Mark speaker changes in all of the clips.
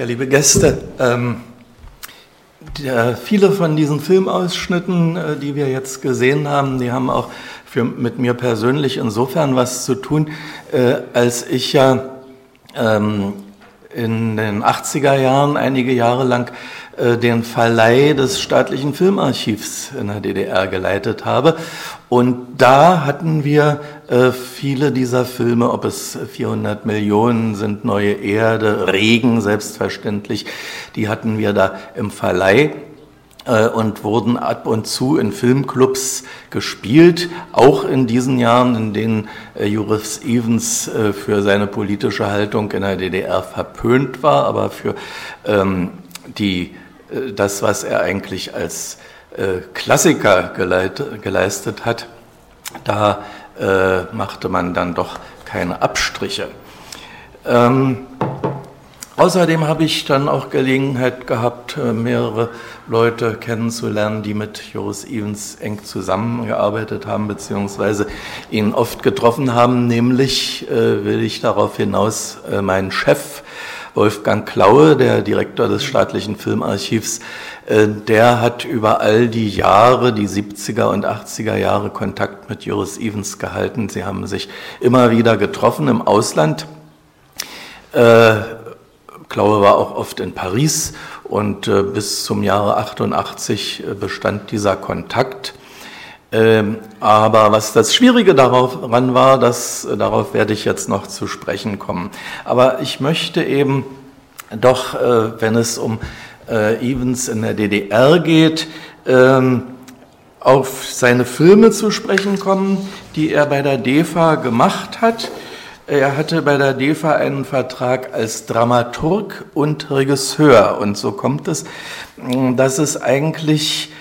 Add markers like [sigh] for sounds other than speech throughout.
Speaker 1: Ja, liebe Gäste, ähm, der, viele von diesen Filmausschnitten, äh, die wir jetzt gesehen haben, die haben auch für, mit mir persönlich insofern was zu tun, äh, als ich ja ähm, in den 80er Jahren einige Jahre lang den Verleih des staatlichen Filmarchivs in der DDR geleitet habe. Und da hatten wir äh, viele dieser Filme, ob es 400 Millionen sind, Neue Erde, Regen selbstverständlich, die hatten wir da im Verleih äh, und wurden ab und zu in Filmclubs gespielt, auch in diesen Jahren, in denen äh, Joris Evans äh, für seine politische Haltung in der DDR verpönt war, aber für ähm, die äh, das, was er eigentlich als äh, Klassiker geleistet hat, da äh, machte man dann doch keine Abstriche. Ähm, außerdem habe ich dann auch Gelegenheit gehabt, mehrere Leute kennenzulernen, die mit Joris Evans eng zusammengearbeitet haben, beziehungsweise ihn oft getroffen haben. Nämlich äh, will ich darauf hinaus äh, meinen Chef, Wolfgang Klaue, der Direktor des staatlichen Filmarchivs, äh, der hat über all die Jahre, die 70er und 80er Jahre Kontakt mit Joris Evans gehalten. Sie haben sich immer wieder getroffen im Ausland. Äh, Klaue war auch oft in Paris und äh, bis zum Jahre 88 bestand dieser Kontakt. Ähm, aber was das Schwierige daran war, das, darauf werde ich jetzt noch zu sprechen kommen. Aber ich möchte eben doch, äh, wenn es um äh, Evans in der DDR geht, ähm, auf seine Filme zu sprechen kommen, die er bei der DEFA gemacht hat. Er hatte bei der DEFA einen Vertrag als Dramaturg und Regisseur. Und so kommt es, dass es eigentlich äh,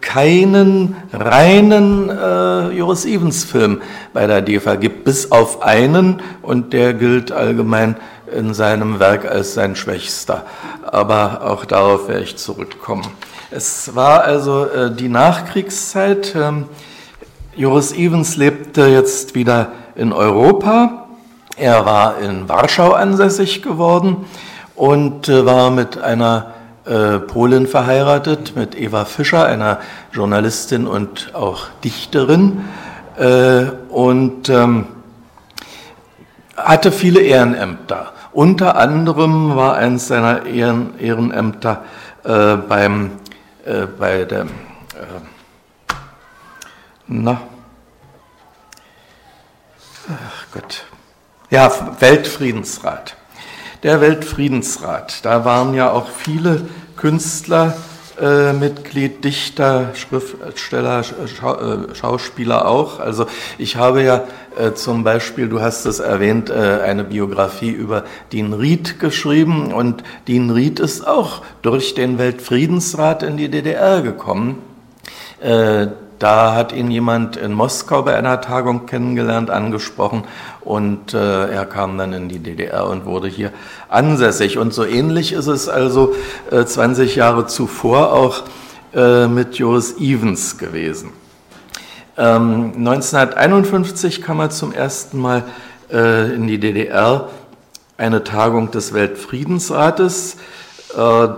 Speaker 1: keinen reinen äh, Joris Evans Film bei der DEFA gibt, bis auf einen und der gilt allgemein in seinem Werk als sein schwächster. Aber auch darauf werde ich zurückkommen. Es war also äh, die Nachkriegszeit. Ähm, Joris Evans lebte jetzt wieder in Europa. Er war in Warschau ansässig geworden und äh, war mit einer äh, Polin verheiratet, mit Eva Fischer, einer Journalistin und auch Dichterin. Äh, und ähm, hatte viele Ehrenämter. Unter anderem war eines seiner Ehren, Ehrenämter äh, beim, äh, bei dem, äh, na, ach Gott, ja, Weltfriedensrat der Weltfriedensrat. Da waren ja auch viele Künstler äh, Mitglied, Dichter, Schriftsteller, Schau, äh, Schauspieler auch. Also ich habe ja äh, zum Beispiel, du hast es erwähnt, äh, eine Biografie über Dean Ried geschrieben und Dean Ried ist auch durch den Weltfriedensrat in die DDR gekommen. Da hat ihn jemand in Moskau bei einer Tagung kennengelernt, angesprochen und äh, er kam dann in die DDR und wurde hier ansässig. Und so ähnlich ist es also äh, 20 Jahre zuvor auch äh, mit Joris Evans gewesen. Ähm, 1951 kam er zum ersten Mal äh, in die DDR, eine Tagung des Weltfriedensrates. Äh,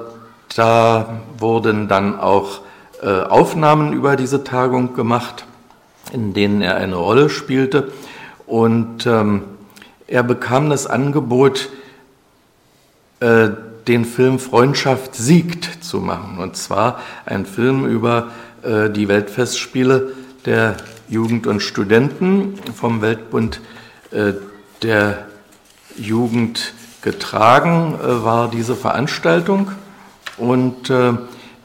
Speaker 1: da wurden dann auch Aufnahmen über diese Tagung gemacht, in denen er eine Rolle spielte. Und ähm, er bekam das Angebot, äh, den Film Freundschaft siegt zu machen. Und zwar ein Film über äh, die Weltfestspiele der Jugend und Studenten vom Weltbund äh, der Jugend getragen äh, war diese Veranstaltung. Und äh,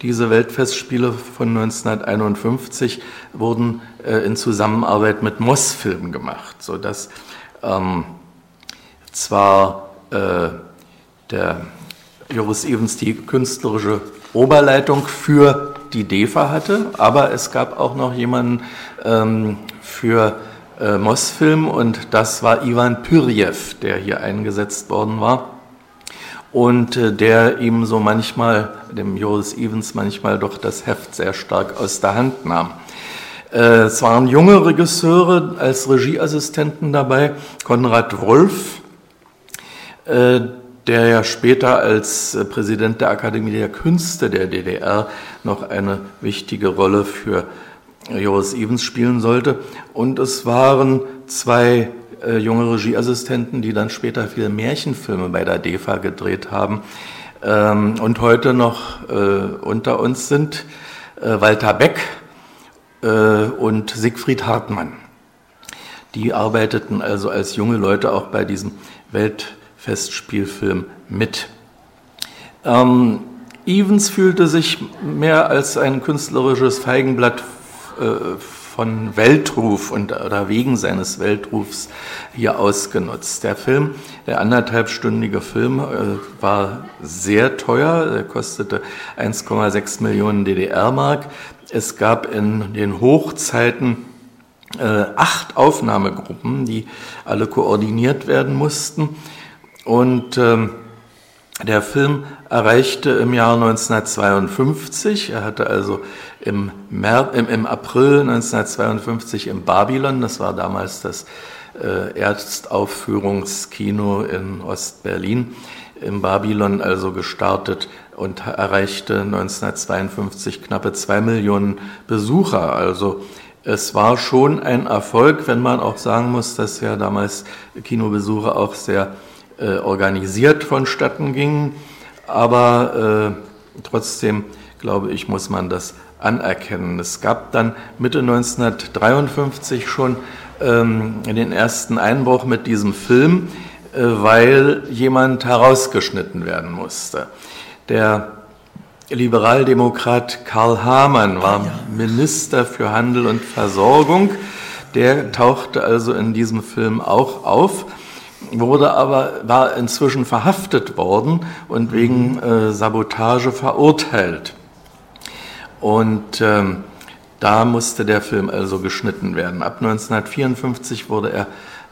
Speaker 1: diese Weltfestspiele von 1951 wurden äh, in Zusammenarbeit mit Moss-Film gemacht, sodass ähm, zwar äh, der Joris Evans die künstlerische Oberleitung für die DEFA hatte, aber es gab auch noch jemanden ähm, für äh, Moss-Film und das war Ivan Pyrjev, der hier eingesetzt worden war und äh, der ihm so manchmal, dem Joris Evans manchmal doch das Heft sehr stark aus der Hand nahm. Äh, es waren junge Regisseure als Regieassistenten dabei, Konrad Wolf, äh, der ja später als Präsident der Akademie der Künste der DDR noch eine wichtige Rolle für Joris Evans spielen sollte. Und es waren zwei äh, junge Regieassistenten, die dann später viele Märchenfilme bei der DEFA gedreht haben ähm, und heute noch äh, unter uns sind. Äh, Walter Beck äh, und Siegfried Hartmann. Die arbeiteten also als junge Leute auch bei diesem Weltfestspielfilm mit. Ähm, Evans fühlte sich mehr als ein künstlerisches Feigenblatt äh, von Weltruf und oder wegen seines Weltrufs hier ausgenutzt. Der Film, der anderthalbstündige Film, äh, war sehr teuer. Er kostete 1,6 Millionen DDR-Mark. Es gab in den Hochzeiten äh, acht Aufnahmegruppen, die alle koordiniert werden mussten. Und ähm, der Film erreichte im Jahr 1952, er hatte also im, März, im, im April 1952 im Babylon, das war damals das äh, Erstaufführungskino in Ostberlin, im Babylon also gestartet und erreichte 1952 knappe zwei Millionen Besucher. Also es war schon ein Erfolg, wenn man auch sagen muss, dass ja damals Kinobesuche auch sehr äh, organisiert vonstatten gingen. Aber äh, trotzdem, glaube ich, muss man das anerkennen. Es gab dann Mitte 1953 schon ähm, den ersten Einbruch mit diesem Film, äh, weil jemand herausgeschnitten werden musste. Der Liberaldemokrat Karl Hamann war Minister für Handel und Versorgung. Der tauchte also in diesem Film auch auf wurde aber, war inzwischen verhaftet worden und wegen äh, Sabotage verurteilt. Und ähm, da musste der Film also geschnitten werden. Ab 1954 wurde er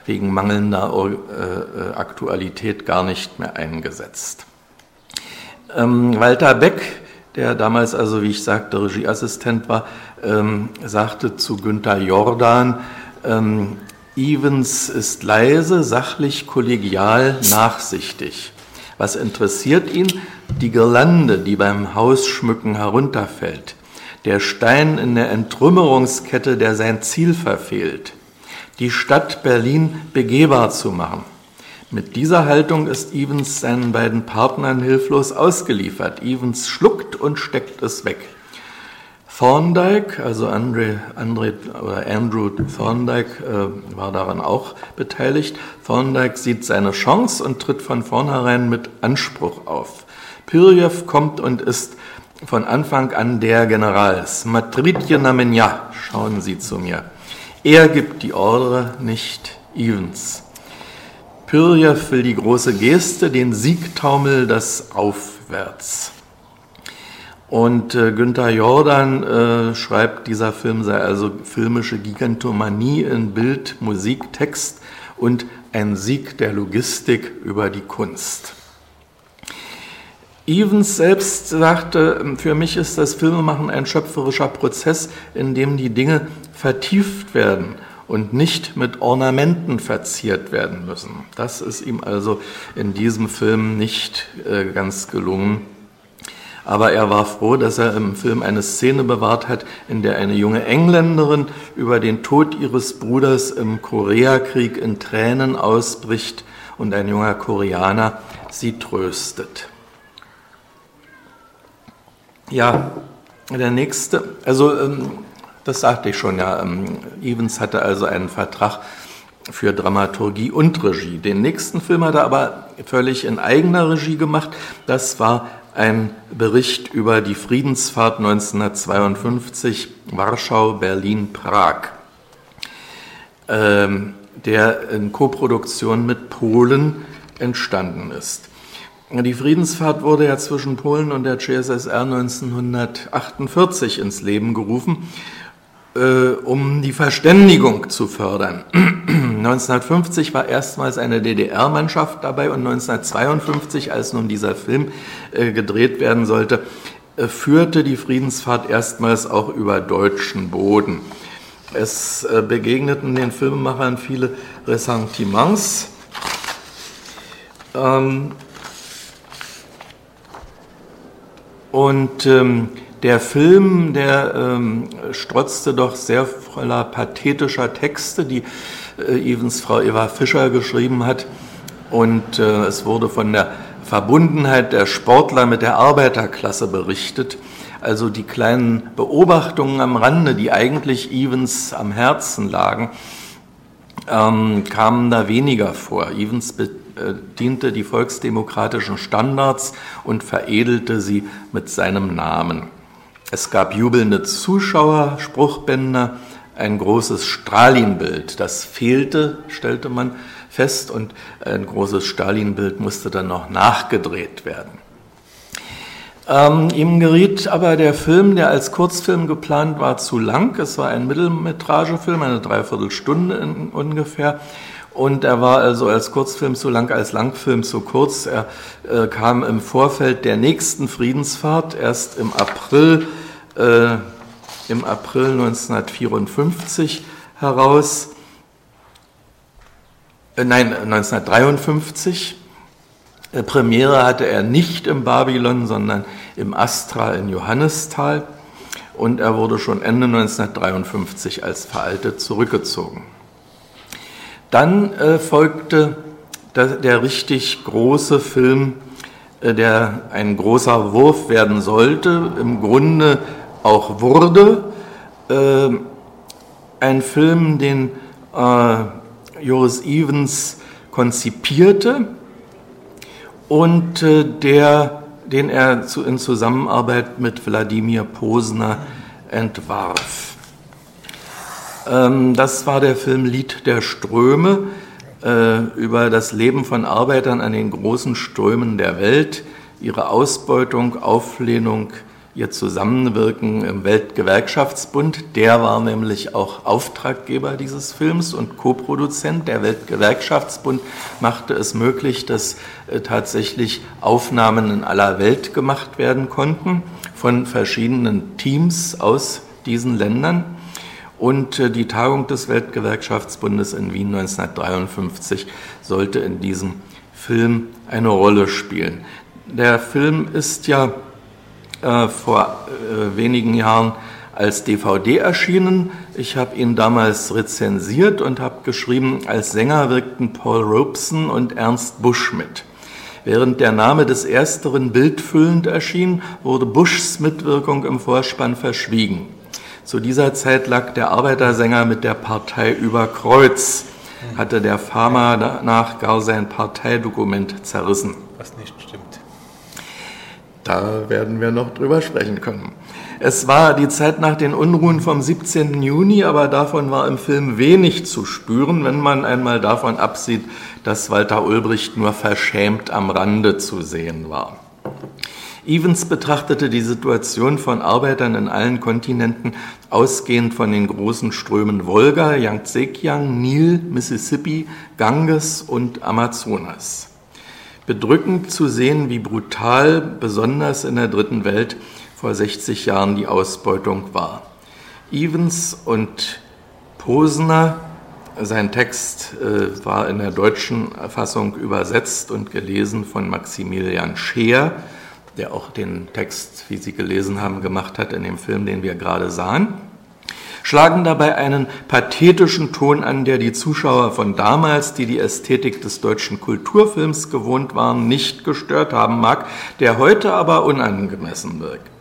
Speaker 1: wegen mangelnder äh, äh, Aktualität gar nicht mehr eingesetzt. Ähm, Walter Beck, der damals also, wie ich sagte, Regieassistent war, ähm, sagte zu Günther Jordan, ähm, Evans ist leise, sachlich, kollegial, nachsichtig. Was interessiert ihn? Die Girlande, die beim Hausschmücken herunterfällt. Der Stein in der Entrümmerungskette, der sein Ziel verfehlt. Die Stadt Berlin begehbar zu machen. Mit dieser Haltung ist Evans seinen beiden Partnern hilflos ausgeliefert. Evans schluckt und steckt es weg. Thorndike, also Andre, Andre, Andrew Thorndike äh, war daran auch beteiligt. Thorndike sieht seine Chance und tritt von vornherein mit Anspruch auf. Pirjev kommt und ist von Anfang an der Generals. Matridje Namenja, schauen Sie zu mir. Er gibt die Ordre, nicht Evans. Pirjev will die große Geste, den Siegtaumel, das Aufwärts. Und äh, Günther Jordan äh, schreibt, dieser Film sei also filmische Gigantomanie in Bild, Musik, Text und ein Sieg der Logistik über die Kunst. Evans selbst sagte, für mich ist das Filmemachen ein schöpferischer Prozess, in dem die Dinge vertieft werden und nicht mit Ornamenten verziert werden müssen. Das ist ihm also in diesem Film nicht äh, ganz gelungen. Aber er war froh, dass er im Film eine Szene bewahrt hat, in der eine junge Engländerin über den Tod ihres Bruders im Koreakrieg in Tränen ausbricht und ein junger Koreaner sie tröstet. Ja, der nächste, also ähm, das sagte ich schon, ja, ähm, Evans hatte also einen Vertrag für Dramaturgie und Regie. Den nächsten Film hat er aber völlig in eigener Regie gemacht. Das war ein Bericht über die Friedensfahrt 1952 Warschau, Berlin, Prag, ähm, der in Koproduktion mit Polen entstanden ist. Die Friedensfahrt wurde ja zwischen Polen und der CSSR 1948 ins Leben gerufen äh, um die Verständigung zu fördern. [clears throat] 1950 war erstmals eine DDR-Mannschaft dabei und 1952, als nun dieser Film äh, gedreht werden sollte, äh, führte die Friedensfahrt erstmals auch über deutschen Boden. Es äh, begegneten den Filmemachern viele Ressentiments. Ähm, und ähm, der Film, der ähm, strotzte doch sehr voller pathetischer Texte, die äh, Evans Frau Eva Fischer geschrieben hat. Und äh, es wurde von der Verbundenheit der Sportler mit der Arbeiterklasse berichtet. Also die kleinen Beobachtungen am Rande, die eigentlich Evans am Herzen lagen, ähm, kamen da weniger vor. Evans bediente die volksdemokratischen Standards und veredelte sie mit seinem Namen. Es gab jubelnde Zuschauer, Spruchbänder, ein großes Stalin-Bild. Das fehlte, stellte man fest, und ein großes Stalin-Bild musste dann noch nachgedreht werden. Ähm, ihm geriet aber der Film, der als Kurzfilm geplant war, zu lang. Es war ein Mittelmetragefilm, eine Dreiviertelstunde ungefähr. Und er war also als Kurzfilm zu lang, als Langfilm zu kurz. Er äh, kam im Vorfeld der nächsten Friedensfahrt erst im April, äh, im April 1954 heraus. Äh, nein, 1953. Äh, Premiere hatte er nicht im Babylon, sondern im Astra in Johannisthal und er wurde schon Ende 1953 als veraltet zurückgezogen. Dann äh, folgte der, der, richtig große Film, äh, der ein großer Wurf werden sollte, im Grunde auch wurde. Äh, ein Film, den äh, Joris Evans konzipierte und äh, der, den er zu, in Zusammenarbeit mit Wladimir Posner entwarf. Ähm, das war der Film Lied der Ströme äh, über das Leben von Arbeitern an den großen Strömen der Welt, ihre Ausbeutung, Auflehnung, ihr Zusammenwirken im Weltgewerkschaftsbund. Der war nämlich auch Auftraggeber dieses Films und Co-Produzent. Der Weltgewerkschaftsbund machte es möglich, dass äh, tatsächlich Aufnahmen in aller Welt gemacht werden konnten von verschiedenen Teams aus diesen Ländern. Und äh, die Tagung des Weltgewerkschaftsbundes in Wien 1953 sollte in diesem Film eine Rolle spielen. Der Film ist ja äh, vor äh, wenigen Jahren als DVD erschienen. Ich habe ihn damals rezensiert und habe geschrieben, als Sänger wirkten Paul Robeson und Ernst Busch mit. Während der Name des Ersteren bildfüllend erschien, wurde Buschs Mitwirkung im Vorspann verschwiegen. Zu dieser Zeit lag der Arbeitersänger mit der Partei über Kreuz, hatte der Pharma danach gar sein Parteidokument zerrissen. Da werden wir noch drüber sprechen können. Es war die Zeit nach den Unruhen vom 17. Juni, aber davon war im Film wenig zu spüren, wenn man einmal davon absieht, dass Walter Ulbricht nur verschämt am Rande zu sehen war. Evans betrachtete die Situation von Arbeitern in allen Kontinenten ausgehend von den großen Strömen Wolga, Yangtze-Kiang, Nil, Mississippi, Ganges und Amazonas bedrückend zu sehen, wie brutal, besonders in der dritten Welt, vor 60 Jahren die Ausbeutung war. Evans und Posner, sein Text äh, war in der deutschen Fassung übersetzt und gelesen von Maximilian Scheer, der auch den Text, wie Sie gelesen haben, gemacht hat in dem Film, den wir gerade sahen schlagen dabei einen pathetischen Ton an, der die Zuschauer von damals, die die Ästhetik des deutschen Kulturfilms gewohnt waren, nicht gestört haben mag, der heute aber unangemessen wirkt.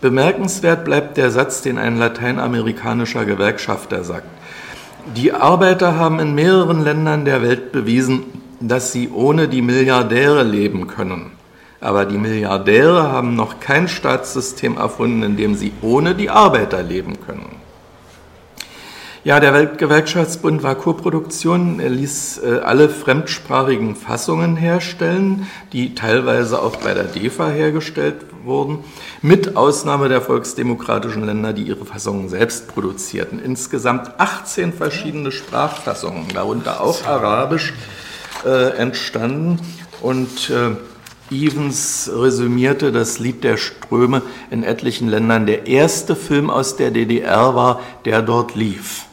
Speaker 1: Bemerkenswert bleibt der Satz, den ein lateinamerikanischer Gewerkschafter sagt. Die Arbeiter haben in mehreren Ländern der Welt bewiesen, dass sie ohne die Milliardäre leben können. Aber die Milliardäre haben noch kein Staatssystem erfunden, in dem sie ohne die Arbeiter leben können. Ja, der Weltgewerkschaftsbund war Koproduktion. Er ließ äh, alle fremdsprachigen Fassungen herstellen, die teilweise auch bei der DEFA hergestellt wurden, mit Ausnahme der volksdemokratischen Länder, die ihre Fassungen selbst produzierten. Insgesamt 18 verschiedene Sprachfassungen, darunter auch Arabisch, äh, entstanden. Und äh, Evans resümierte das Lied der Ströme in etlichen Ländern. Der erste Film aus der DDR war, der dort lief.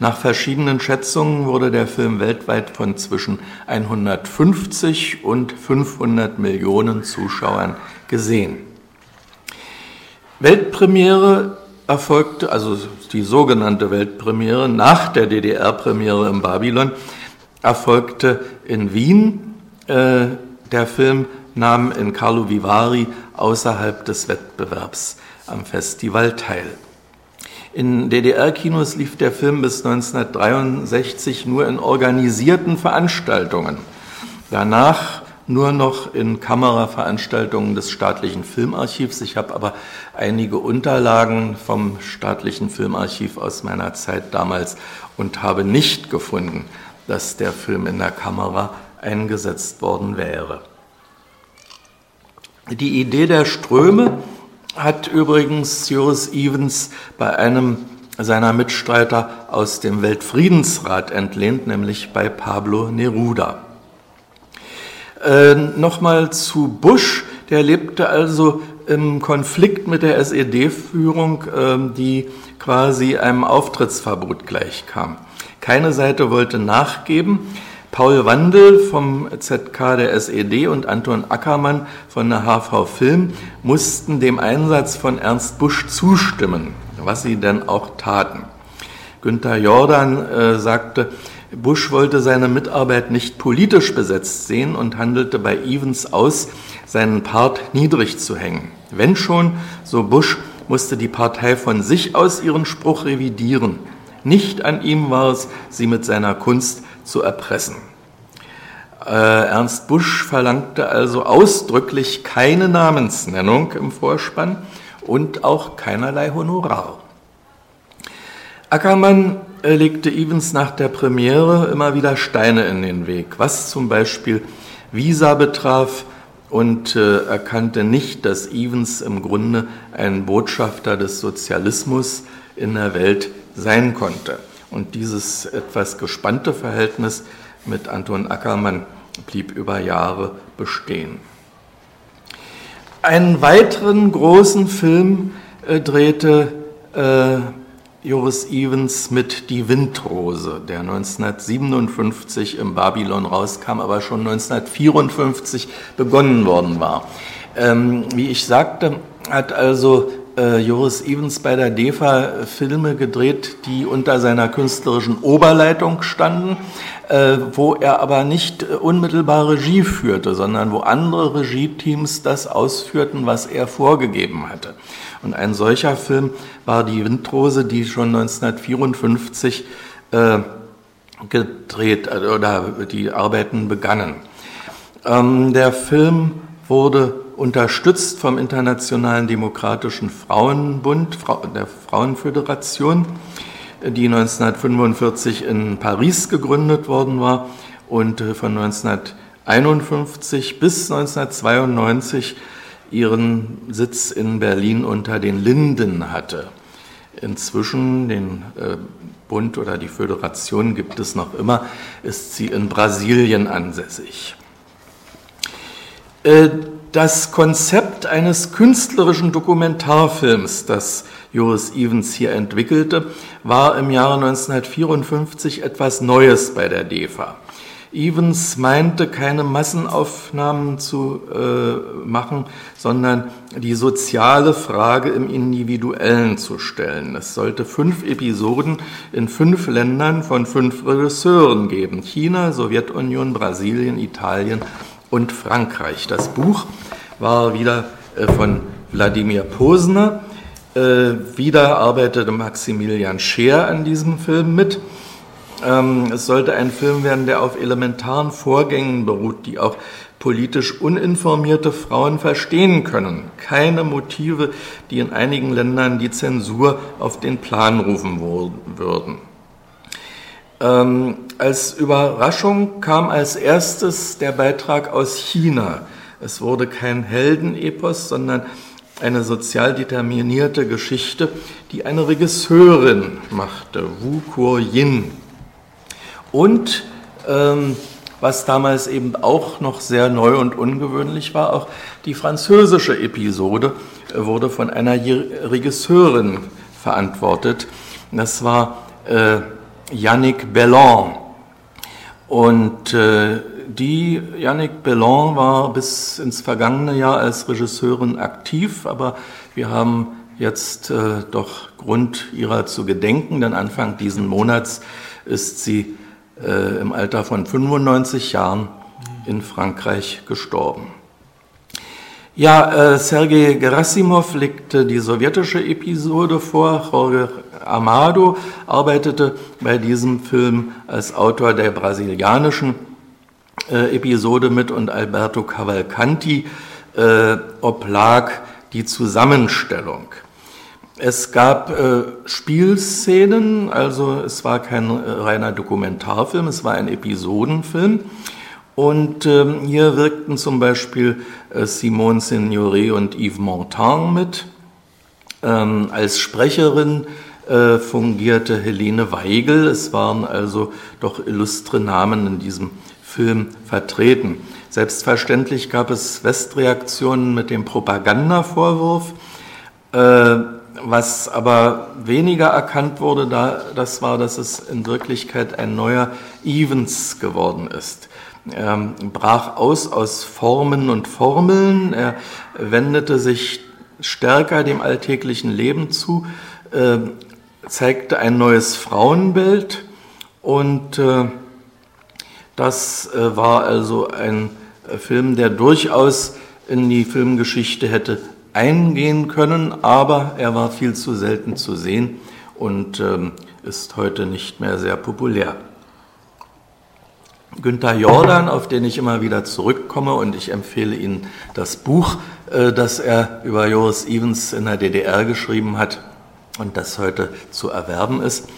Speaker 1: Nach verschiedenen Schätzungen wurde der Film weltweit von zwischen 150 und 500 Millionen Zuschauern gesehen. Weltpremiere erfolgte, also die sogenannte Weltpremiere nach der DDR-Premiere im Babylon, erfolgte in Wien. Äh, der Film nahm in Carlo Vivari außerhalb des Wettbewerbs am Festival teil. In DDR-Kinos lief der Film bis 1963 nur in organisierten Veranstaltungen. Danach nur noch in Kameraveranstaltungen des staatlichen Filmarchivs. Ich habe aber einige Unterlagen vom staatlichen Filmarchiv aus meiner Zeit damals und habe nicht gefunden, dass der Film in der Kamera eingesetzt worden wäre. Die Idee der Ströme hat übrigens Joris Evans bei einem seiner Mitstreiter aus dem Weltfriedensrat entlehnt, nämlich bei Pablo Neruda. Äh, Nochmal zu Bush, der lebte also im Konflikt mit der SED-Führung, äh, die quasi einem Auftrittsverbot gleichkam. Keine Seite wollte nachgeben. Paul Wandel vom ZK der SED und Anton Ackermann von der HV Film mussten dem Einsatz von Ernst Busch zustimmen, was sie denn auch taten. Günther Jordan äh, sagte, Bush wollte seine Mitarbeit nicht politisch besetzt sehen und handelte bei Evans aus, seinen Part niedrig zu hängen. Wenn schon, so Bush, musste die Partei von sich aus ihren Spruch revidieren. Nicht an ihm war es, sie mit seiner Kunst zu erpressen. Äh, Ernst Busch verlangte also ausdrücklich keine Namensnennung im Vorspann und auch keinerlei Honorar. Ackermann äh, legte Evans nach der Premiere immer wieder Steine in den Weg, was zum Beispiel Visa betraf und äh, erkannte nicht, dass Evans im Grunde ein Botschafter des Sozialismus in der Welt sein konnte. Und dieses etwas gespannte Verhältnis mit Anton Ackermann blieb über Jahre bestehen. Einen weiteren großen Film äh, drehte äh, Joris Evans mit Die Windrose, der 1957 im Babylon rauskam, aber schon 1954 begonnen worden war. Ähm, wie ich sagte, hat also äh, Joris Evans bei der DEFA Filme gedreht, die unter seiner künstlerischen Oberleitung standen, äh, wo er aber nicht unmittelbar Regie führte, sondern wo andere Regie-Teams das ausführten, was er vorgegeben hatte. Und ein solcher Film war die Windrose, die schon 1954 äh, gedreht äh, oder die Arbeiten begannen. Ähm, der Film wurde unterstützt vom Internationalen Demokratischen Frauenbund, der Frauenföderation, die 1945 in Paris gegründet worden war und äh, von 1951 bis 1992 ihren Sitz in Berlin unter den Linden hatte. Inzwischen, den äh, Bund oder die Föderation gibt es noch immer, ist sie in Brasilien ansässig. Das Konzept eines künstlerischen Dokumentarfilms, das Joris Evans hier entwickelte, war im Jahre 1954 etwas Neues bei der DEFA. Evans meinte, keine Massenaufnahmen zu äh, machen, sondern die soziale Frage im Individuellen zu stellen. Es sollte fünf Episoden in fünf Ländern von fünf Regisseuren geben. China, Sowjetunion, Brasilien, Italien und Frankreich. Das Buch war wieder äh, von Wladimir Posner. Äh, wieder arbeitete Maximilian Scheer an diesem Film mit. Ähm, es sollte ein Film werden, der auf elementaren Vorgängen beruht, die auch politisch uninformierte Frauen verstehen können. Keine Motive, die in einigen Ländern die Zensur auf den Plan rufen würden. Ähm, als Überraschung kam als erstes der Beitrag aus China. Es wurde kein Heldenepos, sondern eine sozial determinierte Geschichte, die eine Regisseurin machte, Wu Kuo-yin. Und ähm, was damals eben auch noch sehr neu und ungewöhnlich war, auch die französische Episode äh, wurde von einer Regisseurin verantwortet. Das war äh, Yannick Bellon. Und äh, die Yannick Bellon war bis ins vergangene Jahr als Regisseurin aktiv, aber wir haben jetzt äh, doch Grund, ihrer zu gedenken, denn Anfang diesen Monats ist sie äh, im Alter von 95 Jahren in Frankreich gestorben. Ja, äh, Sergei Gerasimov legte die sowjetische Episode vor. Jorge Amado arbeitete bei diesem Film als Autor der brasilianischen äh, Episode mit und Alberto Cavalcanti äh, oblag die Zusammenstellung. Es gab äh, Spielszenen, also es war kein äh, reiner Dokumentarfilm, es war ein Episodenfilm. Und ähm, hier wirkten zum Beispiel äh, Simone Signoret und Yves Montand mit. Ähm, als Sprecherin äh, fungierte Helene Weigel. Es waren also doch illustre Namen in diesem Film vertreten. Selbstverständlich gab es Westreaktionen mit dem Propagandavorwurf. Äh, was aber weniger erkannt wurde, da, das war, dass es in Wirklichkeit ein neuer Evans geworden ist. Er brach aus aus Formen und Formeln, er wendete sich stärker dem alltäglichen Leben zu, äh, zeigte ein neues Frauenbild und äh, das äh, war also ein äh, Film, der durchaus in die Filmgeschichte hätte eingehen können, aber er war viel zu selten zu sehen und ähm, ist heute nicht mehr sehr populär. Günther Jordan, auf den ich immer wieder zurückkomme und ich empfehle Ihnen das Buch, äh, das er über Joris Evans in der DDR geschrieben hat und das heute zu erwerben ist.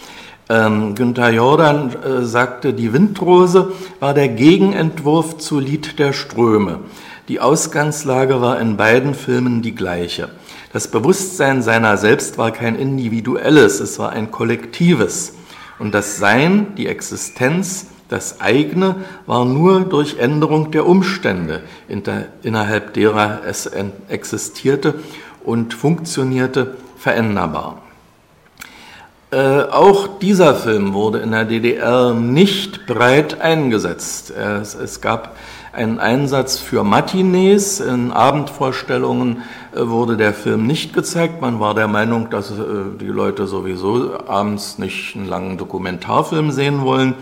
Speaker 1: Ähm, Günther Jordan äh, sagte, die Windrose war der Gegenentwurf zu Lied der Ströme. Die Ausgangslage war in beiden Filmen die gleiche. Das Bewusstsein seiner selbst war kein individuelles, es war ein kollektives. Und das Sein, die Existenz, das eigene war nur durch Änderung der Umstände, innerhalb derer es existierte und funktionierte, veränderbar. Äh, auch dieser Film wurde in der DDR nicht breit eingesetzt. Es, es gab einen Einsatz für Matinees. In Abendvorstellungen äh, wurde der Film nicht gezeigt. Man war der Meinung, dass äh, die Leute sowieso abends nicht einen langen Dokumentarfilm sehen wollen.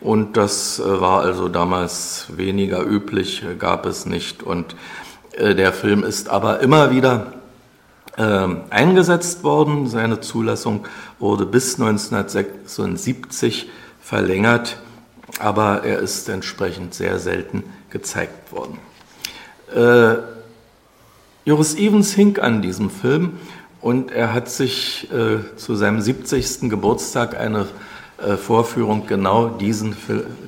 Speaker 1: Und das äh, war also damals weniger üblich, gab es nicht. Und der Film ist aber immer wieder ähm, eingesetzt worden. Seine Zulassung wurde bis 1976 verlängert, aber er ist entsprechend sehr selten gezeigt worden. Äh, Joris Evans hing an diesem Film und er hat sich äh, zu seinem 70. Geburtstag eine äh, Vorführung genau diesen,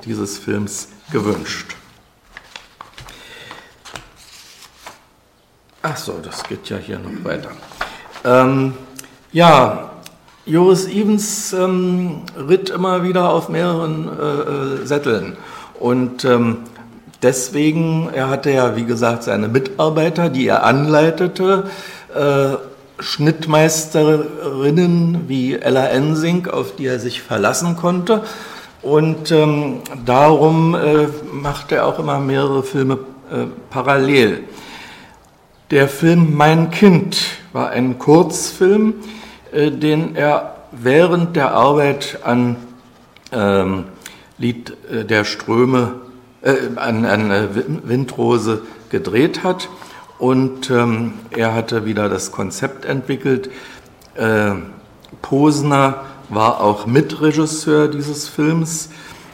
Speaker 1: dieses Films gewünscht. Ach so, das geht ja hier noch weiter. Ähm, ja, Joris Evans ähm, ritt immer wieder auf mehreren äh, äh, Sätteln und ähm, deswegen, er hatte ja, wie gesagt, seine Mitarbeiter, die er anleitete, äh, Schnittmeisterinnen wie Ella Ensing, auf die er sich verlassen konnte. Und ähm, darum äh, machte er auch immer mehrere Filme äh, parallel. Der Film Mein Kind war ein Kurzfilm, äh, den er während der Arbeit an ähm, Lied äh, der Ströme, äh, an, an äh, Windrose gedreht hat. Und ähm, er hatte wieder das Konzept entwickelt. Äh, Posner war auch Mitregisseur dieses Films.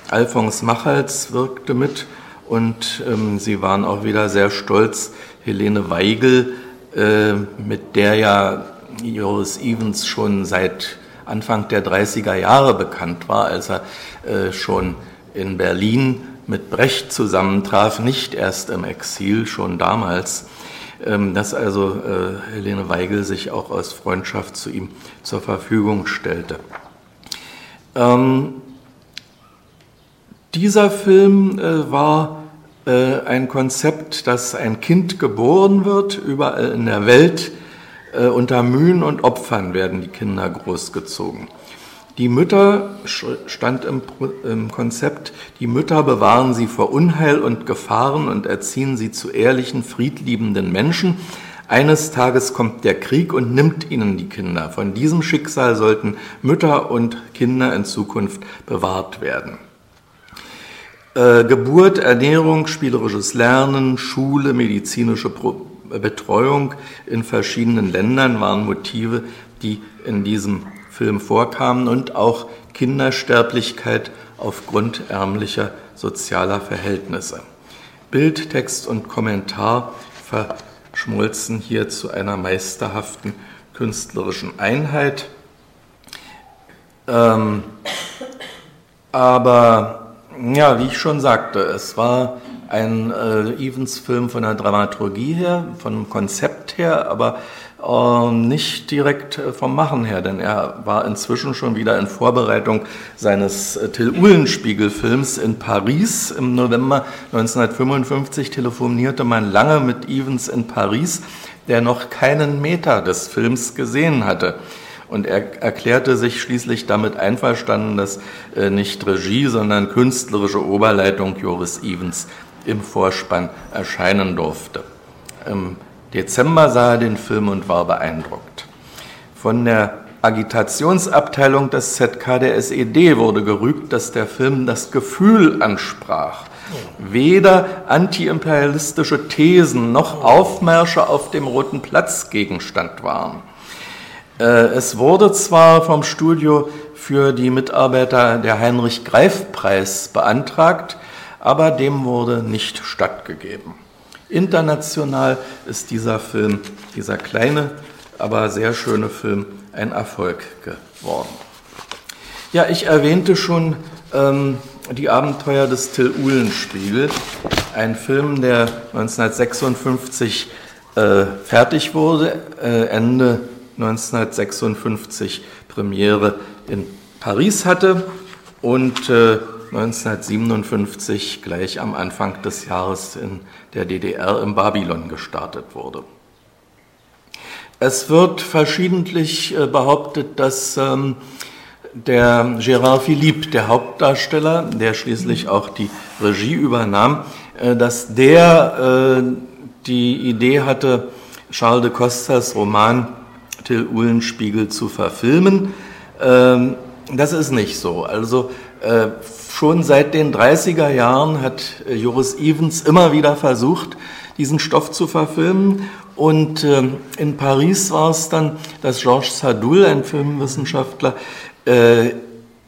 Speaker 1: Alphons Machals wirkte mit und ähm, sie waren auch wieder sehr stolz, Helene Weigel, äh, mit der ja Joris Evans schon seit Anfang der 30er Jahre bekannt war, als er äh, schon in Berlin mit Brecht zusammentraf, nicht erst im Exil, schon damals, ähm, dass also äh, Helene Weigel sich auch aus Freundschaft zu ihm zur Verfügung stellte. Ähm, dieser Film äh, war äh, ein Konzept, dass ein Kind geboren wird, überall in der Welt. Unter Mühen und Opfern werden die Kinder großgezogen. Die Mütter, stand im, im, Konzept, die Mütter bewahren sie vor Unheil und Gefahren und erziehen sie zu ehrlichen, friedliebenden Menschen. Eines Tages kommt der Krieg und nimmt ihnen die Kinder. Von diesem Schicksal sollten Mütter und Kinder in Zukunft bewahrt werden. Äh, Geburt, Ernährung, spielerisches Lernen, Schule, medizinische Pro Betreuung in verschiedenen Ländern waren Motive, die in diesem Film vorkamen und auch Kindersterblichkeit aufgrund ärmlicher sozialer Verhältnisse. Bild, Text und Kommentar verschmolzen hier zu einer meisterhaften künstlerischen Einheit. Ähm, aber ja, wie ich schon sagte, es war ein äh, Evans-Film von der Dramaturgie her, vom Konzept her, aber äh, nicht direkt äh, vom Machen her, denn er war inzwischen schon wieder in Vorbereitung seines äh, Till Uhlenspiegel-Films in Paris. Im November 1955 telefonierte man lange mit Evans in Paris, der noch keinen Meter des Films gesehen hatte. Und er erklärte sich schließlich damit einverstanden, dass nicht Regie, sondern künstlerische Oberleitung Joris Evans im Vorspann erscheinen durfte. Dezember sah er den Film und war beeindruckt. Von der Agitationsabteilung des ZK der SED wurde gerügt, dass der Film das Gefühl ansprach. Weder antiimperialistische Thesen noch Aufmärsche auf dem Roten Platz Gegenstand waren. Äh, es wurde zwar vom Studio für die Mitarbeiter der Heinrich-Greif-Preis beantragt, aber dem wurde nicht stattgegeben. International ist dieser Film, dieser kleine, aber sehr schöne Film, ein Erfolg geworden. Ja, ich erwähnte schon ähm, die Abenteuer des Till Uhlenspiegel, ein Film, der 1956 äh, fertig wurde, äh, Ende 1956 Premiere in Paris hatte und äh, 1957 gleich am Anfang des Jahres in der DDR im Babylon gestartet wurde. Es wird verschiedentlich äh, behauptet, dass ähm, der Gérard Philippe, der Hauptdarsteller, der schließlich auch die Regie übernahm, äh, dass der äh, die Idee hatte, Charles de Costas Roman Till Uhlenspiegel zu verfilmen. Ähm, das ist nicht so. Also Schon seit den 30er Jahren hat äh, Joris Evans immer wieder versucht, diesen Stoff zu verfilmen. Und ähm, in Paris war es dann, dass Georges Sadoul, ein Filmwissenschaftler, äh,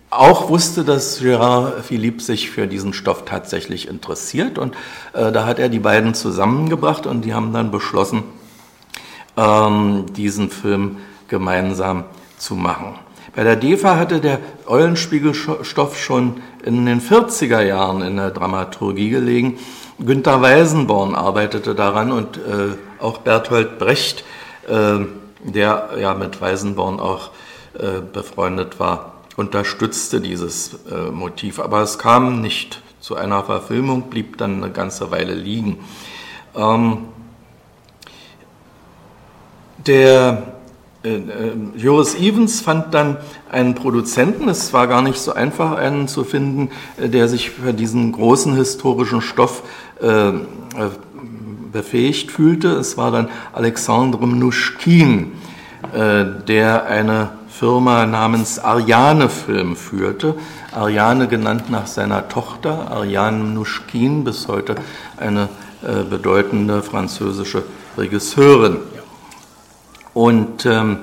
Speaker 1: auch wusste, dass Gérard Philippe sich für diesen Stoff tatsächlich interessiert. Und äh, da hat er die beiden zusammengebracht und die haben dann beschlossen, ähm, diesen Film gemeinsam zu machen. Bei der DEFA hatte der Eulenspiegelstoff schon in den 40er Jahren in der Dramaturgie gelegen. Günter Weisenborn arbeitete daran und äh, auch Berthold Brecht, äh, der ja mit Weisenborn auch äh, befreundet war, unterstützte dieses äh, Motiv. Aber es kam nicht zu einer Verfilmung, blieb dann eine ganze Weile liegen. Ähm, der Joris Evans fand dann einen Produzenten, es war gar nicht so einfach, einen zu finden, äh, der sich für diesen großen historischen Stoff äh, befähigt fühlte. Es war dann Alexandre Mnuschkin, äh, der eine Firma namens Ariane Film führte. Ariane genannt nach seiner Tochter, Ariane Mnuschkin, bis heute eine äh, bedeutende französische Regisseurin. Und ähm,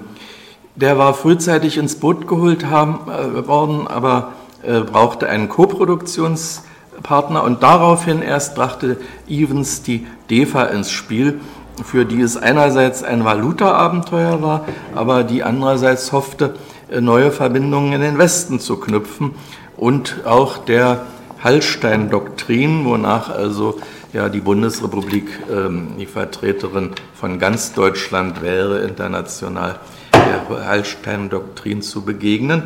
Speaker 1: der war frühzeitig ins Boot geholt haben, äh, worden, aber äh, brauchte einen Koproduktionspartner. Und daraufhin erst brachte Evans die DEFA ins Spiel, für die es einerseits ein Valuta-Abenteuer war, aber die andererseits hoffte, äh, neue Verbindungen in den Westen zu knüpfen. Und auch der Hallstein-Doktrin, wonach also ja, die Bundesrepublik ähm, die Vertreterin von ganz Deutschland wäre, international der Hallstein-Doktrin zu begegnen.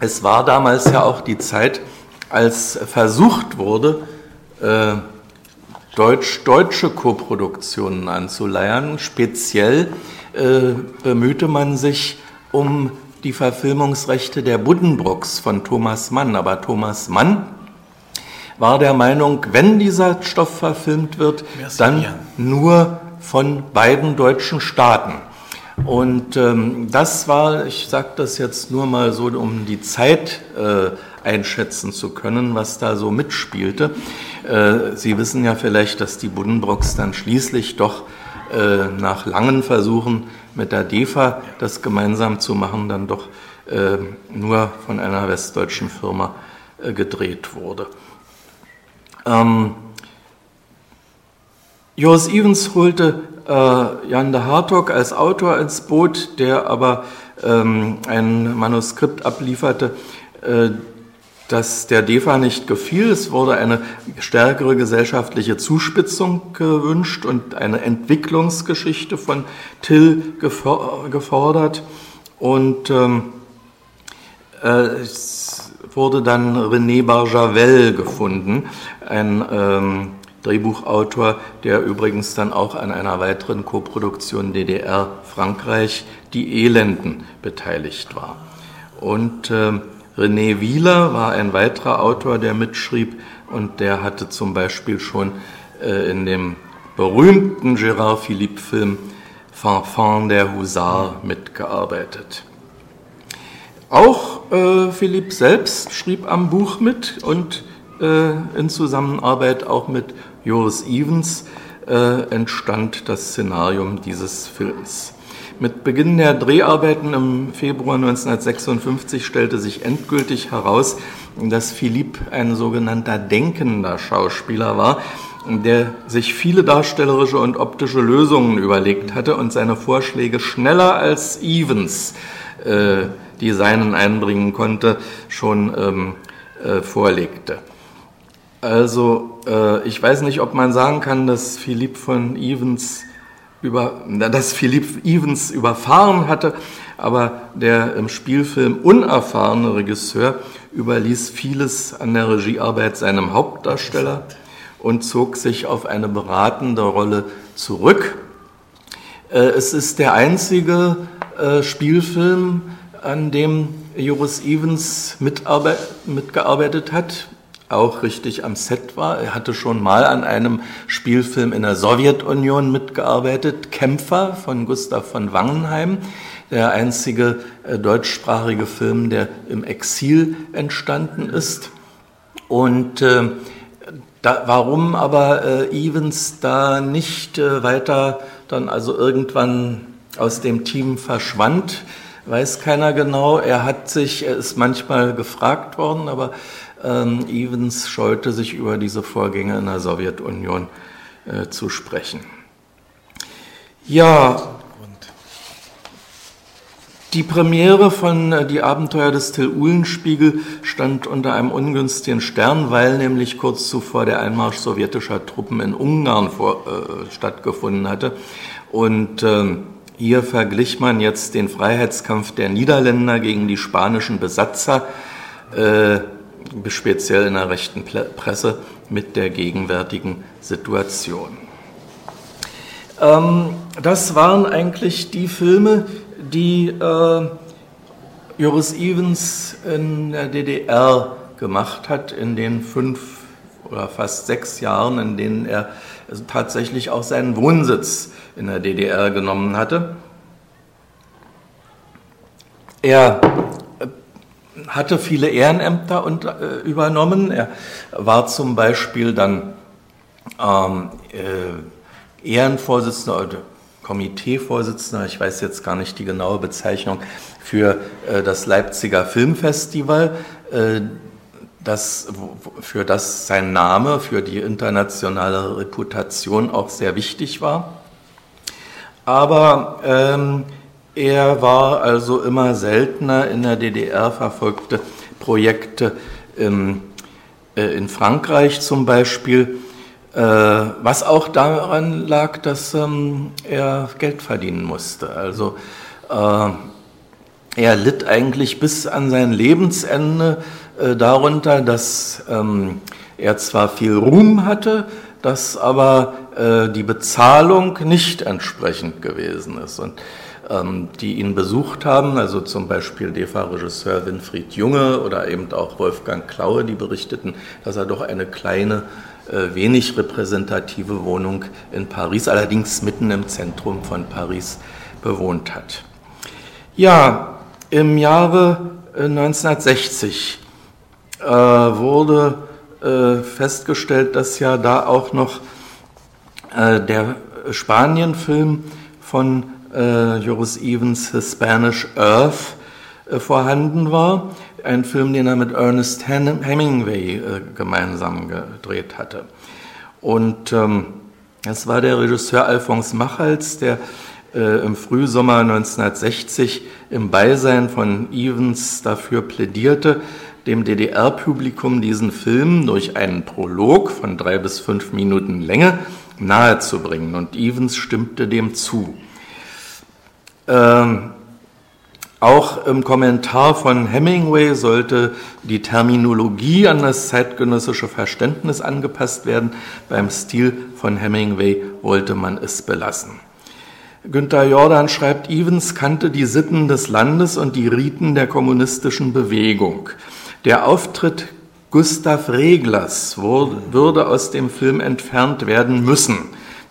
Speaker 1: Es war damals ja auch die Zeit, als versucht wurde, äh, Deutsch, deutsche Koproduktionen anzuleiern. Speziell äh, bemühte man sich um die Verfilmungsrechte der Buddenbrooks von Thomas Mann. Aber Thomas Mann war der Meinung, wenn dieser Stoff verfilmt wird, dann nur von beiden deutschen Staaten. Und ähm, das war, ich sage das jetzt nur mal so, um die Zeit äh, einschätzen zu können, was da so mitspielte. Äh, Sie wissen ja vielleicht, dass die Buddenbrocks dann schließlich doch äh, nach langen Versuchen mit der DEFA das gemeinsam zu machen, dann doch äh, nur von einer westdeutschen Firma äh, gedreht wurde. Ähm, Joris Evans holte äh, Jan de Hartog als Autor ins Boot, der aber ähm, ein Manuskript ablieferte, äh, das der DEFA nicht gefiel. Es wurde eine stärkere gesellschaftliche Zuspitzung gewünscht und eine Entwicklungsgeschichte von Till gefordert. Und ähm, äh, wurde dann René Barjavel gefunden, ein ähm, Drehbuchautor, der übrigens dann auch an einer weiteren Koproduktion DDR-Frankreich, Die Elenden, beteiligt war. Und äh, René Wieler war ein weiterer Autor, der mitschrieb und der hatte zum Beispiel schon äh, in dem berühmten Gérard Philippe-Film Fanfan der Husar mitgearbeitet. Auch äh, Philipp selbst schrieb am Buch mit und äh, in Zusammenarbeit auch mit Joris Evans äh, entstand das Szenarium dieses Films. Mit Beginn der Dreharbeiten im Februar 1956 stellte sich endgültig heraus, dass Philipp ein sogenannter denkender Schauspieler war, der sich viele darstellerische und optische Lösungen überlegt hatte und seine Vorschläge schneller als Evans, äh, die seinen einbringen konnte, schon ähm, äh, vorlegte. Also äh, ich weiß nicht, ob man sagen kann, dass Philipp von Evans über, dass Philipp Evans überfahren hatte, aber der im Spielfilm unerfahrene Regisseur überließ vieles an der Regiearbeit seinem Hauptdarsteller und zog sich auf eine beratende Rolle zurück. Äh, es ist der einzige äh, Spielfilm, an dem Joris Evans mitgearbeitet hat auch richtig am Set war. Er hatte schon mal an einem Spielfilm in der Sowjetunion mitgearbeitet, Kämpfer von Gustav von Wangenheim, der einzige äh, deutschsprachige Film, der im Exil entstanden ist. Und äh, da, warum aber äh, Evans da nicht äh, weiter dann also irgendwann aus dem Team verschwand, weiß keiner genau. Er hat sich, er ist manchmal gefragt worden, aber ähm, Evans scheute sich über diese Vorgänge in der Sowjetunion äh, zu sprechen. Ja, die Premiere von äh, Die Abenteuer des Till Uhlenspiegel stand unter einem ungünstigen Stern, weil nämlich kurz zuvor der Einmarsch sowjetischer Truppen in Ungarn vor, äh, stattgefunden hatte. Und äh, hier verglich man jetzt den Freiheitskampf der Niederländer gegen die spanischen Besatzer. Äh, speziell in der rechten Presse, mit der gegenwärtigen Situation. Ähm, das waren eigentlich die Filme, die äh, Joris Evans in der DDR gemacht hat, in den fünf oder fast sechs Jahren, in denen er tatsächlich auch seinen Wohnsitz in der DDR genommen hatte. Er hatte viele Ehrenämter und, äh, übernommen. Er war zum Beispiel dann ähm, äh, Ehrenvorsitzender oder Komiteevorsitzender, ich weiß jetzt gar nicht die genaue Bezeichnung, für äh, das Leipziger Filmfestival, äh, das, für das sein Name für die internationale Reputation auch sehr wichtig war. Aber ähm, er war also immer seltener in der DDR verfolgte Projekte im, äh, in Frankreich zum Beispiel, äh, was auch daran lag, dass ähm, er Geld verdienen musste. Also äh, er litt eigentlich bis an sein Lebensende äh, darunter, dass ähm, er zwar viel Ruhm hatte, dass aber äh, die Bezahlung nicht entsprechend gewesen ist. Und ähm, die ihn besucht haben, also zum Beispiel DEFA-Regisseur Winfried Junge oder eben auch Wolfgang Klaue, die berichteten, dass er doch eine kleine äh, wenig repräsentative Wohnung in Paris, allerdings mitten im Zentrum von Paris bewohnt hat. Ja, im Jahre 1960 äh, wurde äh, festgestellt, dass ja da auch noch äh, der Spanien-Film von äh, Joris Evans, Spanish Earth, äh, vorhanden war. Ein Film, den er mit Ernest Hemingway äh, gemeinsam gedreht hatte. Und ähm, es war der Regisseur Alphonse Machals, der äh, im Frühsommer 1960 im Beisein von Evans dafür plädierte, dem DDR-Publikum diesen Film durch einen Prolog von drei bis fünf Minuten Länge nahezubringen. Und Evans stimmte dem zu. Ähm, auch im Kommentar von Hemingway sollte die Terminologie an das zeitgenössische Verständnis angepasst werden. Beim Stil von Hemingway wollte man es belassen. Günter Jordan schreibt, Evans kannte die Sitten des Landes und die Riten der kommunistischen Bewegung. Der Auftritt Gustav Reglers würde aus dem Film entfernt werden müssen.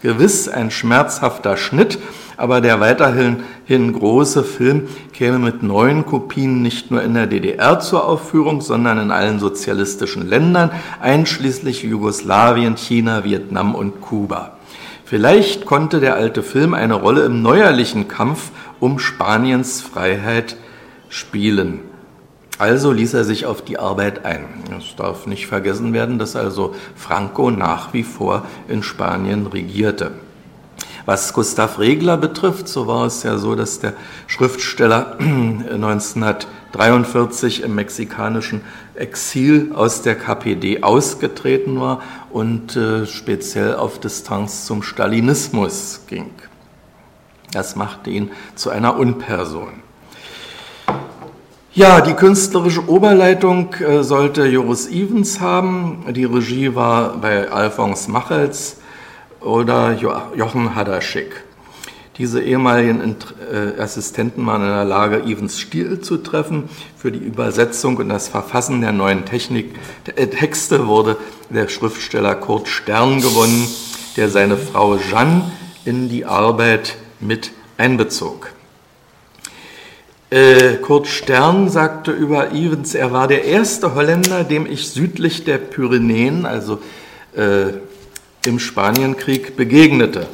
Speaker 1: Gewiss ein schmerzhafter Schnitt, aber der weiterhin große Film käme mit neuen Kopien nicht nur in der DDR zur Aufführung, sondern in allen sozialistischen Ländern, einschließlich Jugoslawien, China, Vietnam und Kuba. Vielleicht konnte der alte Film eine Rolle im neuerlichen Kampf um Spaniens Freiheit spielen. Also ließ er sich auf die Arbeit ein. Es darf nicht vergessen werden, dass also Franco nach wie vor in Spanien regierte. Was Gustav Regler betrifft, so war es ja so, dass der Schriftsteller [clears throat] 1943 im mexikanischen Exil aus der KPD ausgetreten war und äh, speziell auf Distanz zum Stalinismus ging. Das machte ihn zu einer Unperson. Ja, die künstlerische Oberleitung äh, sollte Joris Evans haben. Die Regie war bei Alphonse Machels oder Jochen Hadaschik. Diese ehemaligen äh, Assistenten waren in der Lage, Evans Stil zu treffen. Für die Übersetzung und das Verfassen der neuen Technik, äh, Texte wurde der Schriftsteller Kurt Stern gewonnen, der seine Frau Jeanne in die Arbeit mit einbezog. Äh, Kurt Stern sagte über Evans, er war der erste Holländer, dem ich südlich der Pyrenäen, also äh, im Spanienkrieg begegnete.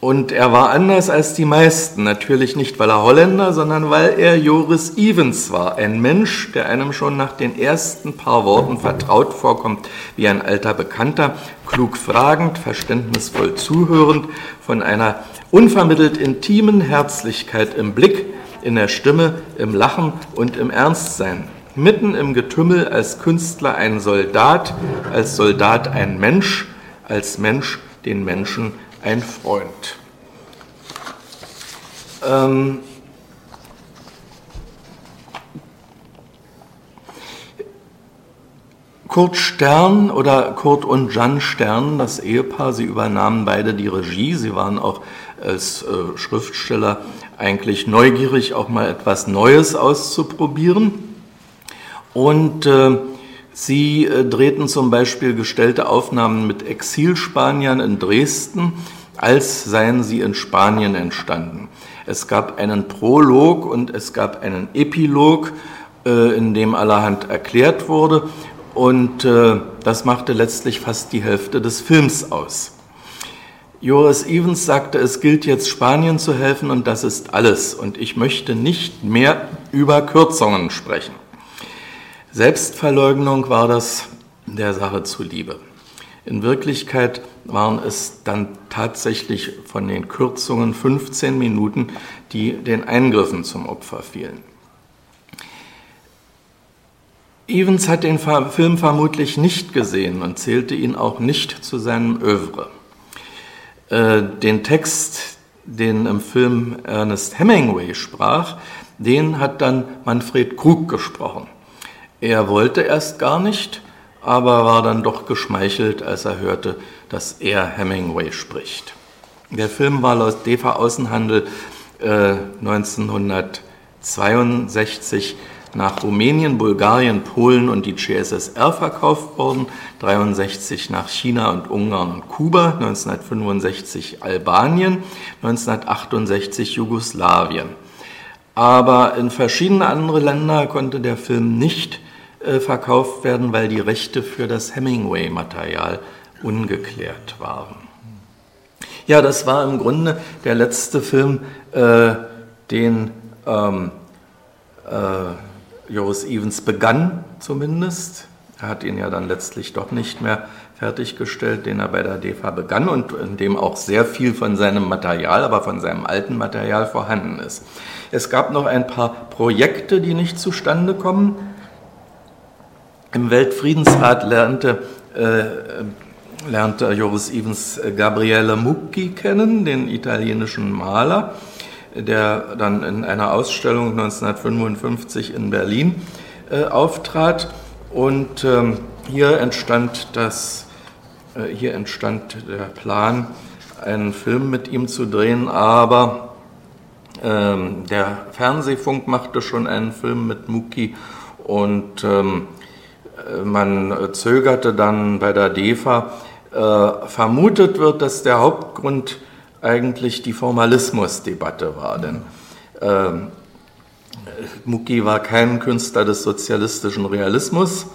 Speaker 1: Und er war anders als die meisten, natürlich nicht, weil er Holländer, sondern weil er Joris Evans war, ein Mensch, der einem schon nach den ersten paar Worten vertraut vorkommt, wie ein alter Bekannter, klug fragend, verständnisvoll zuhörend, von einer unvermittelt intimen Herzlichkeit im Blick, in der Stimme, im Lachen und im Ernstsein. Mitten im Getümmel als Künstler ein Soldat, als Soldat ein Mensch, als Mensch den Menschen ein Freund. Ähm, Kurt Stern oder Kurt und Jan Stern, das Ehepaar, sie übernahmen beide die Regie. Sie waren auch als äh, Schriftsteller eigentlich neugierig, auch mal etwas Neues auszuprobieren. Und äh, Sie äh, drehten zum Beispiel gestellte Aufnahmen mit Exilspaniern in Dresden, als seien sie in Spanien entstanden. Es gab einen Prolog und es gab einen Epilog, äh, in dem allerhand erklärt wurde. Und äh, das machte letztlich fast die Hälfte des Films aus. Joris Evans sagte, es gilt jetzt Spanien zu helfen und das ist alles. Und ich möchte nicht mehr über Kürzungen sprechen. Selbstverleugnung war das der Sache zuliebe. In Wirklichkeit waren es dann tatsächlich von den Kürzungen 15 Minuten, die den Eingriffen zum Opfer fielen. Evans hat den Film vermutlich nicht gesehen und zählte ihn auch nicht zu seinem Övre. Äh, den Text, den im Film Ernest Hemingway sprach, den hat dann Manfred Krug gesprochen. Er wollte erst gar nicht, aber war dann doch geschmeichelt, als er hörte, dass er Hemingway spricht. Der Film war laut DEFA Außenhandel äh, 1962 nach Rumänien, Bulgarien, Polen und die CSSR verkauft worden, 1963 nach China und Ungarn und Kuba, 1965 Albanien, 1968 Jugoslawien. Aber in verschiedene andere Länder konnte der Film nicht äh, verkauft werden, weil die Rechte für das Hemingway-Material ungeklärt waren. Ja, das war im Grunde der letzte Film, äh, den ähm, äh, Joris Evans begann zumindest. Er hat ihn ja dann letztlich doch nicht mehr fertiggestellt, den er bei der DEFA begann und in dem auch sehr viel von seinem Material, aber von seinem alten Material vorhanden ist. Es gab noch ein paar Projekte, die nicht zustande kommen. Im Weltfriedensrat lernte, äh, lernte Joris Evans Gabriele Mucchi kennen, den italienischen Maler der dann in einer Ausstellung 1955 in Berlin äh, auftrat. Und ähm, hier, entstand das, äh, hier entstand der Plan, einen Film mit ihm zu drehen, aber ähm, der Fernsehfunk machte schon einen Film mit Muki und ähm, äh, man zögerte dann bei der DEFA. Äh, vermutet wird, dass der Hauptgrund eigentlich die Formalismusdebatte war. Denn ähm, Mucki war kein Künstler des sozialistischen Realismus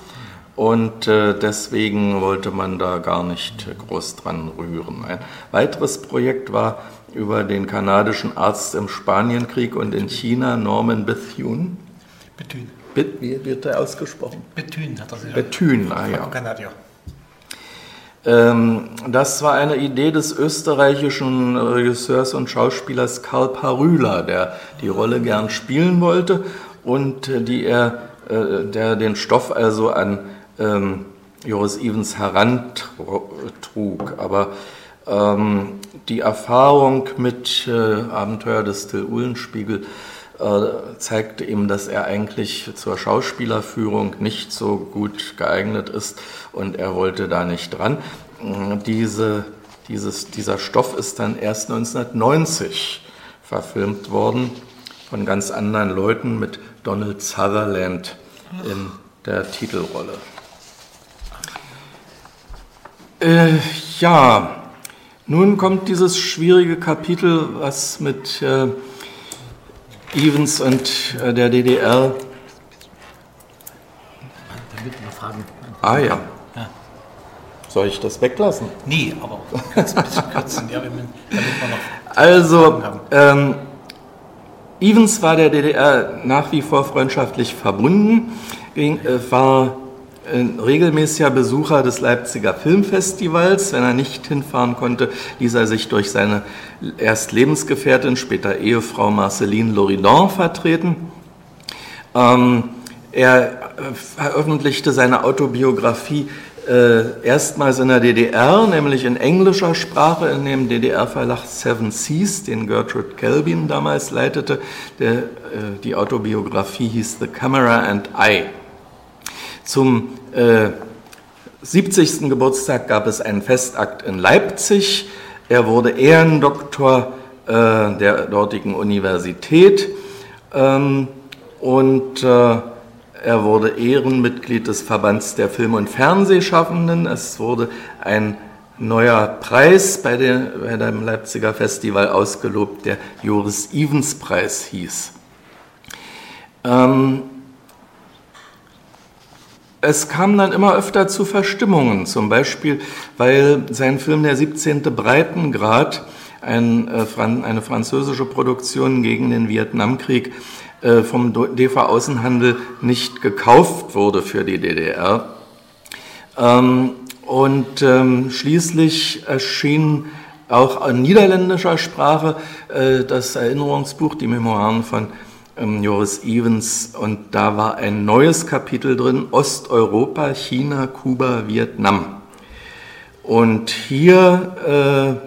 Speaker 1: und äh, deswegen wollte man da gar nicht groß dran rühren. Ein weiteres Projekt war über den kanadischen Arzt im Spanienkrieg und in China, Norman Bethune. Bethune. wie wird er ausgesprochen?
Speaker 2: Bethune hat er sich
Speaker 1: Bethune, ah ja. Kanadier. Ähm, das war eine Idee des österreichischen Regisseurs und Schauspielers Karl Parüla, der die Rolle gern spielen wollte und die er, äh, der den Stoff also an ähm, Joris Evans herantrug. Aber ähm, die Erfahrung mit äh, Abenteuer des Till Uhlenspiegel äh, zeigte ihm, dass er eigentlich zur Schauspielerführung nicht so gut geeignet ist und er wollte da nicht dran. Diese, dieses, dieser Stoff ist dann erst 1990 verfilmt worden von ganz anderen Leuten mit Donald Sutherland in der Titelrolle. Äh, ja, nun kommt dieses schwierige Kapitel, was mit äh, Evans und äh, der DDR. Ah ja. Soll ich das weglassen?
Speaker 2: Nee, aber ganz ein bisschen kürzen, ja, damit wir
Speaker 1: noch. Also, ähm, Evans war der DDR nach wie vor freundschaftlich verbunden, ging, äh, war ein regelmäßiger Besucher des Leipziger Filmfestivals. Wenn er nicht hinfahren konnte, ließ er sich durch seine erst Lebensgefährtin, später Ehefrau Marceline Loridon vertreten. Ähm, er veröffentlichte seine Autobiografie äh, erstmals in der DDR, nämlich in englischer Sprache, in dem DDR-Verlag Seven Seas, den Gertrude Kelvin damals leitete. Der, äh, die Autobiografie hieß The Camera and I. Zum äh, 70. Geburtstag gab es einen Festakt in Leipzig. Er wurde Ehrendoktor äh, der dortigen Universität ähm, und äh, er wurde Ehrenmitglied des Verbands der Film- und Fernsehschaffenden. Es wurde ein neuer Preis bei, der, bei dem Leipziger Festival ausgelobt, der Joris Evans Preis hieß. Ähm, es kam dann immer öfter zu Verstimmungen, zum Beispiel, weil sein Film Der 17. Breitengrad, ein, äh, eine französische Produktion gegen den Vietnamkrieg, äh, vom DEFA-Außenhandel nicht gekauft wurde für die DDR. Ähm, und ähm, schließlich erschien auch in niederländischer Sprache äh, das Erinnerungsbuch, die Memoiren von Joris Evans und da war ein neues Kapitel drin, Osteuropa, China, Kuba, Vietnam. Und hier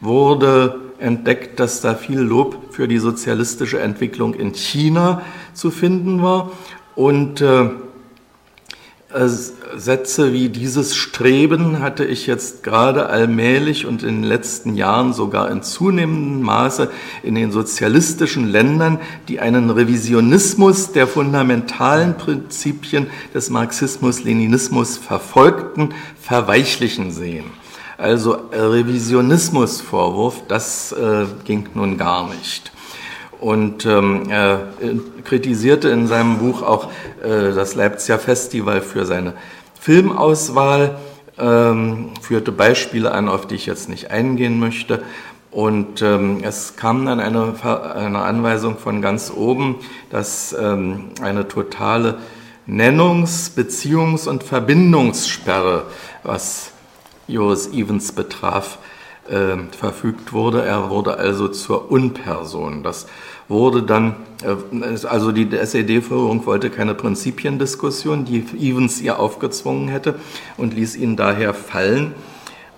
Speaker 1: äh, wurde entdeckt, dass da viel Lob für die sozialistische Entwicklung in China zu finden war. Und Äh, Sätze wie dieses Streben hatte ich jetzt gerade allmählich und in den letzten Jahren sogar in zunehmendem Maße in den sozialistischen Ländern, die einen Revisionismus der fundamentalen Prinzipien des Marxismus-Leninismus verfolgten, verweichlichen sehen. Also Revisionismusvorwurf, das äh, ging nun gar nicht und ähm, er kritisierte in seinem Buch auch äh, das Leipziger Festival für seine Filmauswahl, ähm, führte Beispiele an, auf die ich jetzt nicht eingehen möchte. Und ähm, es kam dann eine, eine Anweisung von ganz oben, dass ähm, eine totale Nennungs-, Beziehungs- und Verbindungssperre, was Joris Evans betraf, äh, verfügt wurde. Er wurde also zur Unperson. Das wurde dann, äh, also die SED-Führung wollte keine Prinzipiendiskussion, die Evans ihr aufgezwungen hätte und ließ ihn daher fallen.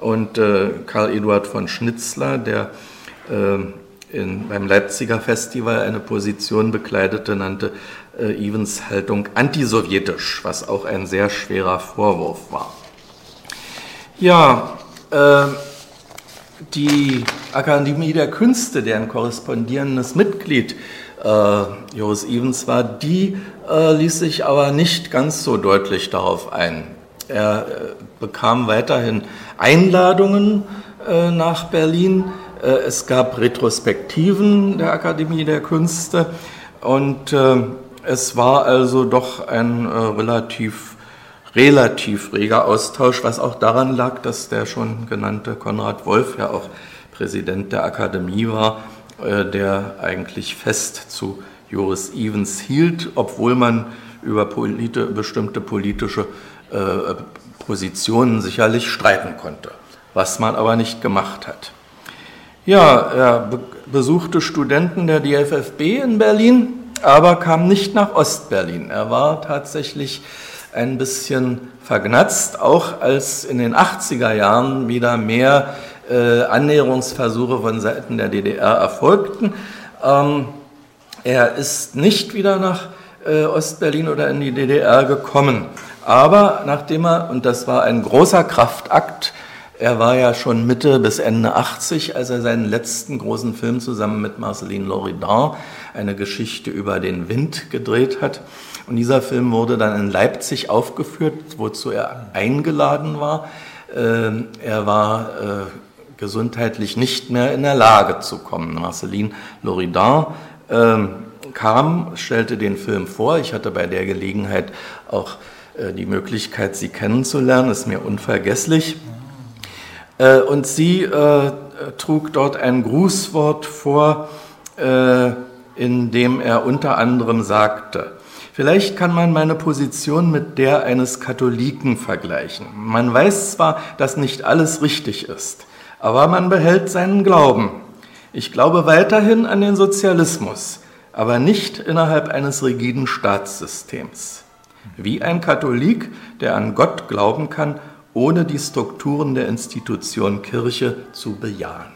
Speaker 1: Und äh, Karl Eduard von Schnitzler, der äh, in, beim Leipziger Festival eine Position bekleidete, nannte äh, Evans Haltung antisowjetisch, was auch ein sehr schwerer Vorwurf war. Ja, äh, die Akademie der Künste, deren korrespondierendes Mitglied äh, Joris Evans war, die äh, ließ sich aber nicht ganz so deutlich darauf ein. Er äh, bekam weiterhin Einladungen äh, nach Berlin. Äh, es gab Retrospektiven der Akademie der Künste und äh, es war also doch ein relativ relativ reger Austausch, was auch daran lag, dass der schon genannte Konrad Wolf ja auch Präsident der Akademie war, äh, der eigentlich fest zu Joris Evans hielt, obwohl man über politi bestimmte politische äh, Positionen sicherlich streiten konnte, was man aber nicht gemacht hat. Ja, er be besuchte Studenten der DFFB in Berlin, aber kam nicht nach Ostberlin. Er war tatsächlich ein bisschen vergnatzt, auch als in den 80er Jahren wieder mehr äh, Annäherungsversuche von Seiten der DDR erfolgten. Ähm, er ist nicht wieder nach äh, Ostberlin oder in die DDR gekommen. Aber nachdem er, und das war ein großer Kraftakt, er war ja schon Mitte bis Ende 80, als er seinen letzten großen Film zusammen mit Marceline Loridan, eine Geschichte über den Wind, gedreht hat. Und dieser Film wurde dann in Leipzig aufgeführt, wozu er eingeladen war. Ähm, er war äh, gesundheitlich nicht mehr in der Lage zu kommen. Marceline Loridan ähm, kam, stellte den Film vor. Ich hatte bei der Gelegenheit auch äh, die Möglichkeit, sie kennenzulernen. Ist mir unvergesslich. Äh, und sie trug dort ein Grußwort vor, in dem er unter anderem sagte, Vielleicht kann man meine Position mit der eines Katholiken vergleichen. Man weiß zwar, dass nicht alles richtig ist, aber man behält seinen Glauben. Ich glaube weiterhin an den Sozialismus, aber nicht innerhalb eines rigiden Staatssystems. Wie ein Katholik, der an Gott glauben kann, ohne die Strukturen der Institution Kirche zu bejahen.